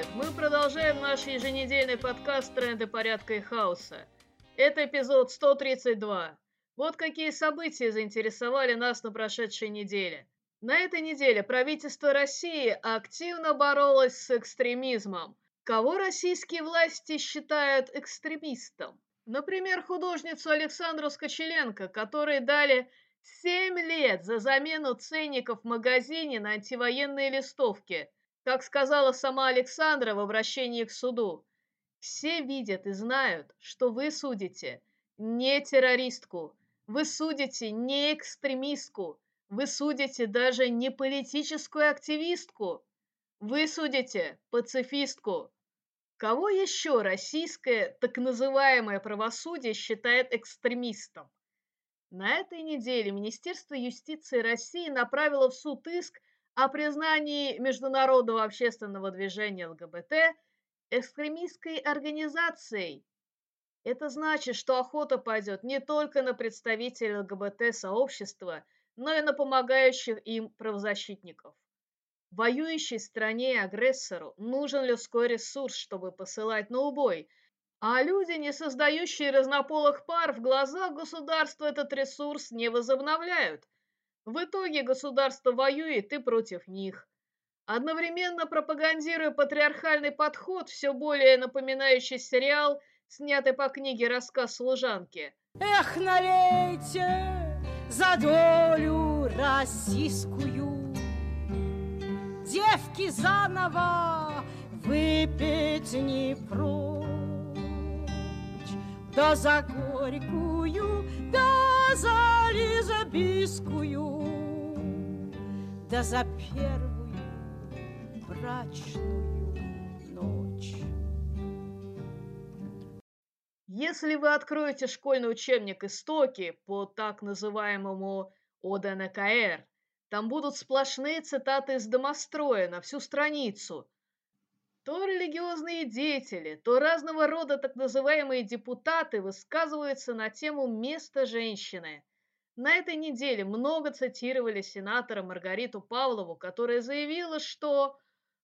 привет! Мы продолжаем наш еженедельный подкаст «Тренды порядка и хаоса». Это эпизод 132. Вот какие события заинтересовали нас на прошедшей неделе. На этой неделе правительство России активно боролось с экстремизмом. Кого российские власти считают экстремистом? Например, художницу Александру Скочеленко, которой дали 7 лет за замену ценников в магазине на антивоенные листовки – как сказала сама Александра в обращении к суду, все видят и знают, что вы судите не террористку, вы судите не экстремистку, вы судите даже не политическую активистку, вы судите пацифистку. Кого еще российское так называемое правосудие считает экстремистом? На этой неделе Министерство юстиции России направило в суд иск о признании Международного общественного движения ЛГБТ экстремистской организацией. Это значит, что охота пойдет не только на представителей ЛГБТ-сообщества, но и на помогающих им правозащитников. Воюющей стране агрессору нужен людской ресурс, чтобы посылать на убой, а люди, не создающие разнополых пар, в глазах государства этот ресурс не возобновляют – в итоге государство воюет и против них. Одновременно пропагандируя патриархальный подход, все более напоминающий сериал, снятый по книге «Рассказ служанки». Эх, налейте за долю российскую Девки заново выпить не прочь Да за горькую, да за лизобискую да за первую брачную ночь. Если вы откроете школьный учебник «Истоки» по так называемому ОДНКР, там будут сплошные цитаты из домостроя на всю страницу. То религиозные деятели, то разного рода так называемые депутаты высказываются на тему места женщины – на этой неделе много цитировали сенатора Маргариту Павлову, которая заявила, что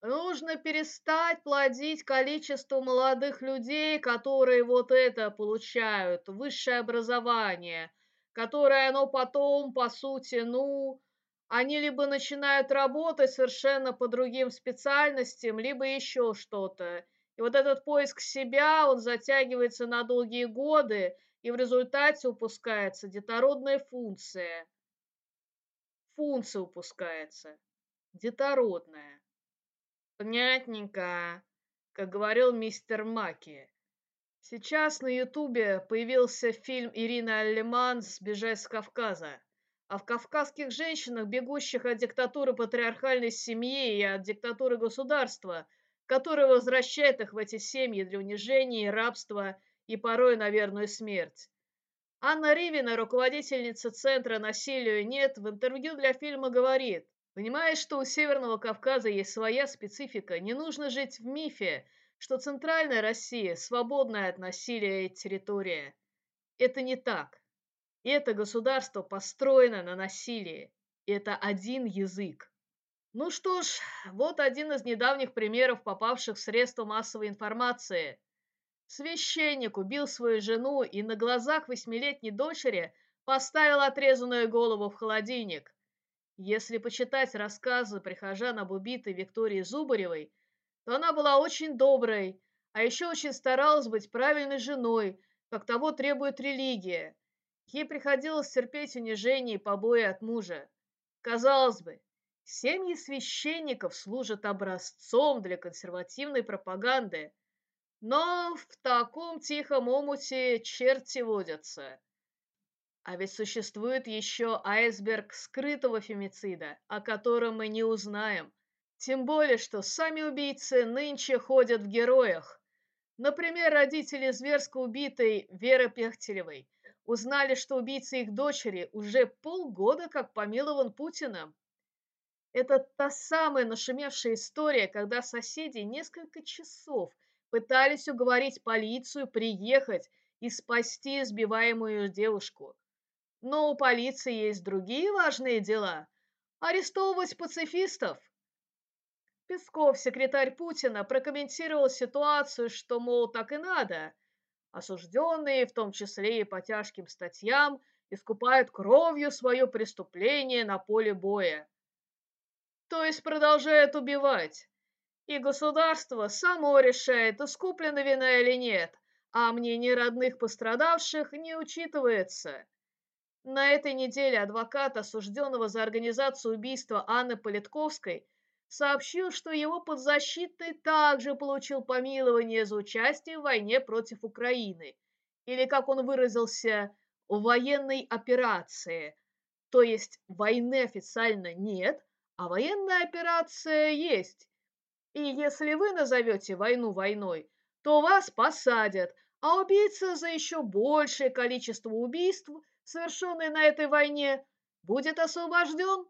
нужно перестать плодить количество молодых людей, которые вот это получают, высшее образование, которое оно потом, по сути, ну, они либо начинают работать совершенно по другим специальностям, либо еще что-то. И вот этот поиск себя, он затягивается на долгие годы, и в результате упускается детородная функция. Функция упускается. Детородная. Понятненько, как говорил мистер Маки. Сейчас на Ютубе появился фильм Ирины Аллеман «Сбежать с Кавказа». А в кавказских женщинах, бегущих от диктатуры патриархальной семьи и от диктатуры государства, которое возвращает их в эти семьи для унижения и рабства и порой на верную смерть. Анна Ривина, руководительница Центра «Насилию нет», в интервью для фильма говорит, «Понимаешь, что у Северного Кавказа есть своя специфика, не нужно жить в мифе, что Центральная Россия – свободная от насилия территория. Это не так. Это государство построено на насилии. Это один язык. Ну что ж, вот один из недавних примеров попавших в средства массовой информации – Священник убил свою жену и на глазах восьмилетней дочери поставил отрезанную голову в холодильник. Если почитать рассказы прихожан об убитой Виктории Зубаревой, то она была очень доброй, а еще очень старалась быть правильной женой, как того требует религия. Ей приходилось терпеть унижение и побои от мужа. Казалось бы, семьи священников служат образцом для консервативной пропаганды, но в таком тихом омуте черти водятся. А ведь существует еще айсберг скрытого фемицида, о котором мы не узнаем. Тем более, что сами убийцы нынче ходят в героях. Например, родители зверско убитой Веры Пехтелевой узнали, что убийца их дочери уже полгода как помилован Путиным. Это та самая нашумевшая история, когда соседи несколько часов – пытались уговорить полицию приехать и спасти избиваемую девушку. Но у полиции есть другие важные дела. Арестовывать пацифистов. Песков, секретарь Путина, прокомментировал ситуацию, что, мол, так и надо. Осужденные, в том числе и по тяжким статьям, искупают кровью свое преступление на поле боя. То есть продолжают убивать. И государство само решает, искуплена вина или нет, а мнение родных пострадавших не учитывается. На этой неделе адвокат осужденного за организацию убийства Анны Политковской – сообщил, что его подзащитный также получил помилование за участие в войне против Украины, или, как он выразился, в военной операции. То есть войны официально нет, а военная операция есть. И если вы назовете войну войной, то вас посадят, а убийца за еще большее количество убийств, совершенные на этой войне, будет освобожден.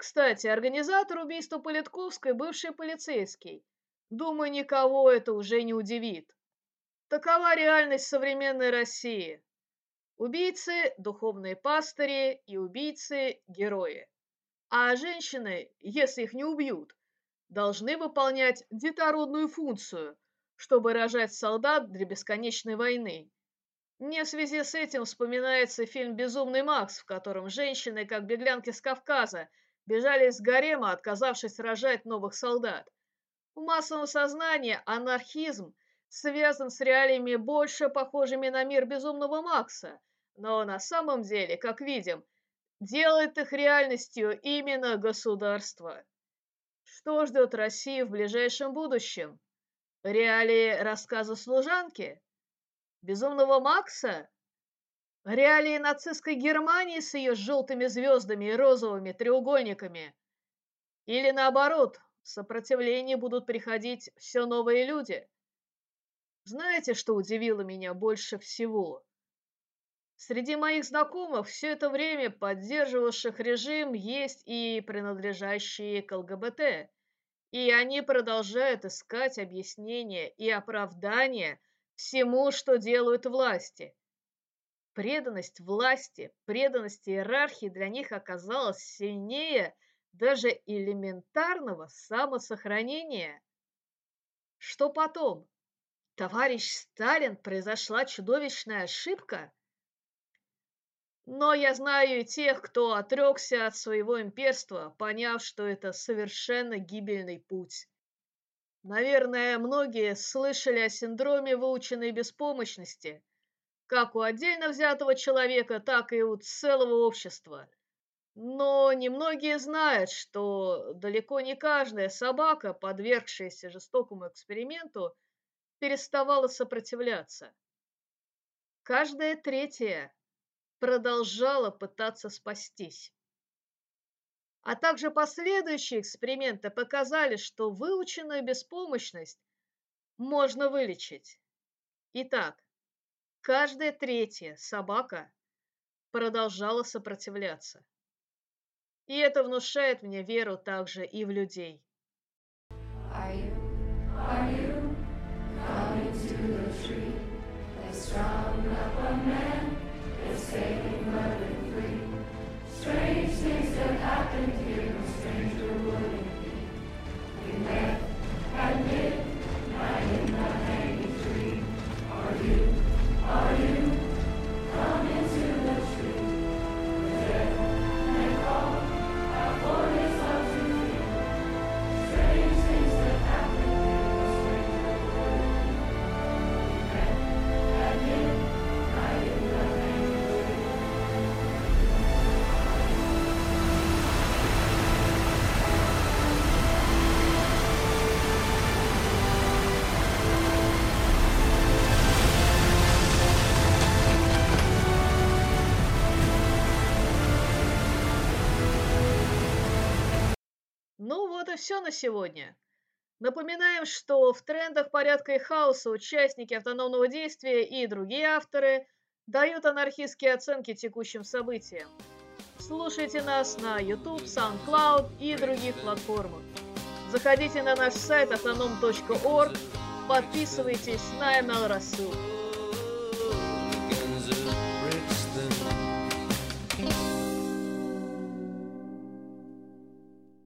Кстати, организатор убийства Политковской – бывший полицейский. Думаю, никого это уже не удивит. Такова реальность современной России. Убийцы – духовные пастыри и убийцы – герои. А женщины, если их не убьют, должны выполнять детородную функцию, чтобы рожать солдат для бесконечной войны. Мне в связи с этим вспоминается фильм «Безумный Макс», в котором женщины, как беглянки с Кавказа, бежали из гарема, отказавшись рожать новых солдат. В массовом сознании анархизм связан с реалиями больше похожими на мир безумного Макса, но на самом деле, как видим, делает их реальностью именно государство. Что ждет Россию в ближайшем будущем? Реалии рассказа служанки? Безумного Макса? Реалии нацистской Германии с ее желтыми звездами и розовыми треугольниками. Или наоборот, в сопротивление будут приходить все новые люди. Знаете, что удивило меня больше всего? Среди моих знакомых все это время поддерживавших режим есть и принадлежащие к ЛГБТ. И они продолжают искать объяснения и оправдания всему, что делают власти. Преданность власти, преданность иерархии для них оказалась сильнее даже элементарного самосохранения. Что потом? Товарищ Сталин, произошла чудовищная ошибка? Но я знаю и тех, кто отрекся от своего имперства, поняв, что это совершенно гибельный путь. Наверное, многие слышали о синдроме выученной беспомощности – как у отдельно взятого человека, так и у целого общества. Но немногие знают, что далеко не каждая собака, подвергшаяся жестокому эксперименту, переставала сопротивляться. Каждая третья продолжала пытаться спастись. А также последующие эксперименты показали, что выученную беспомощность можно вылечить. Итак, Каждая третья собака продолжала сопротивляться. И это внушает мне веру также и в людей. Are you, are you coming to the tree все на сегодня. Напоминаем, что в трендах порядка и хаоса участники автономного действия и другие авторы дают анархистские оценки текущим событиям. Слушайте нас на YouTube, SoundCloud и других платформах. Заходите на наш сайт autonom.org, подписывайтесь на email рассылку.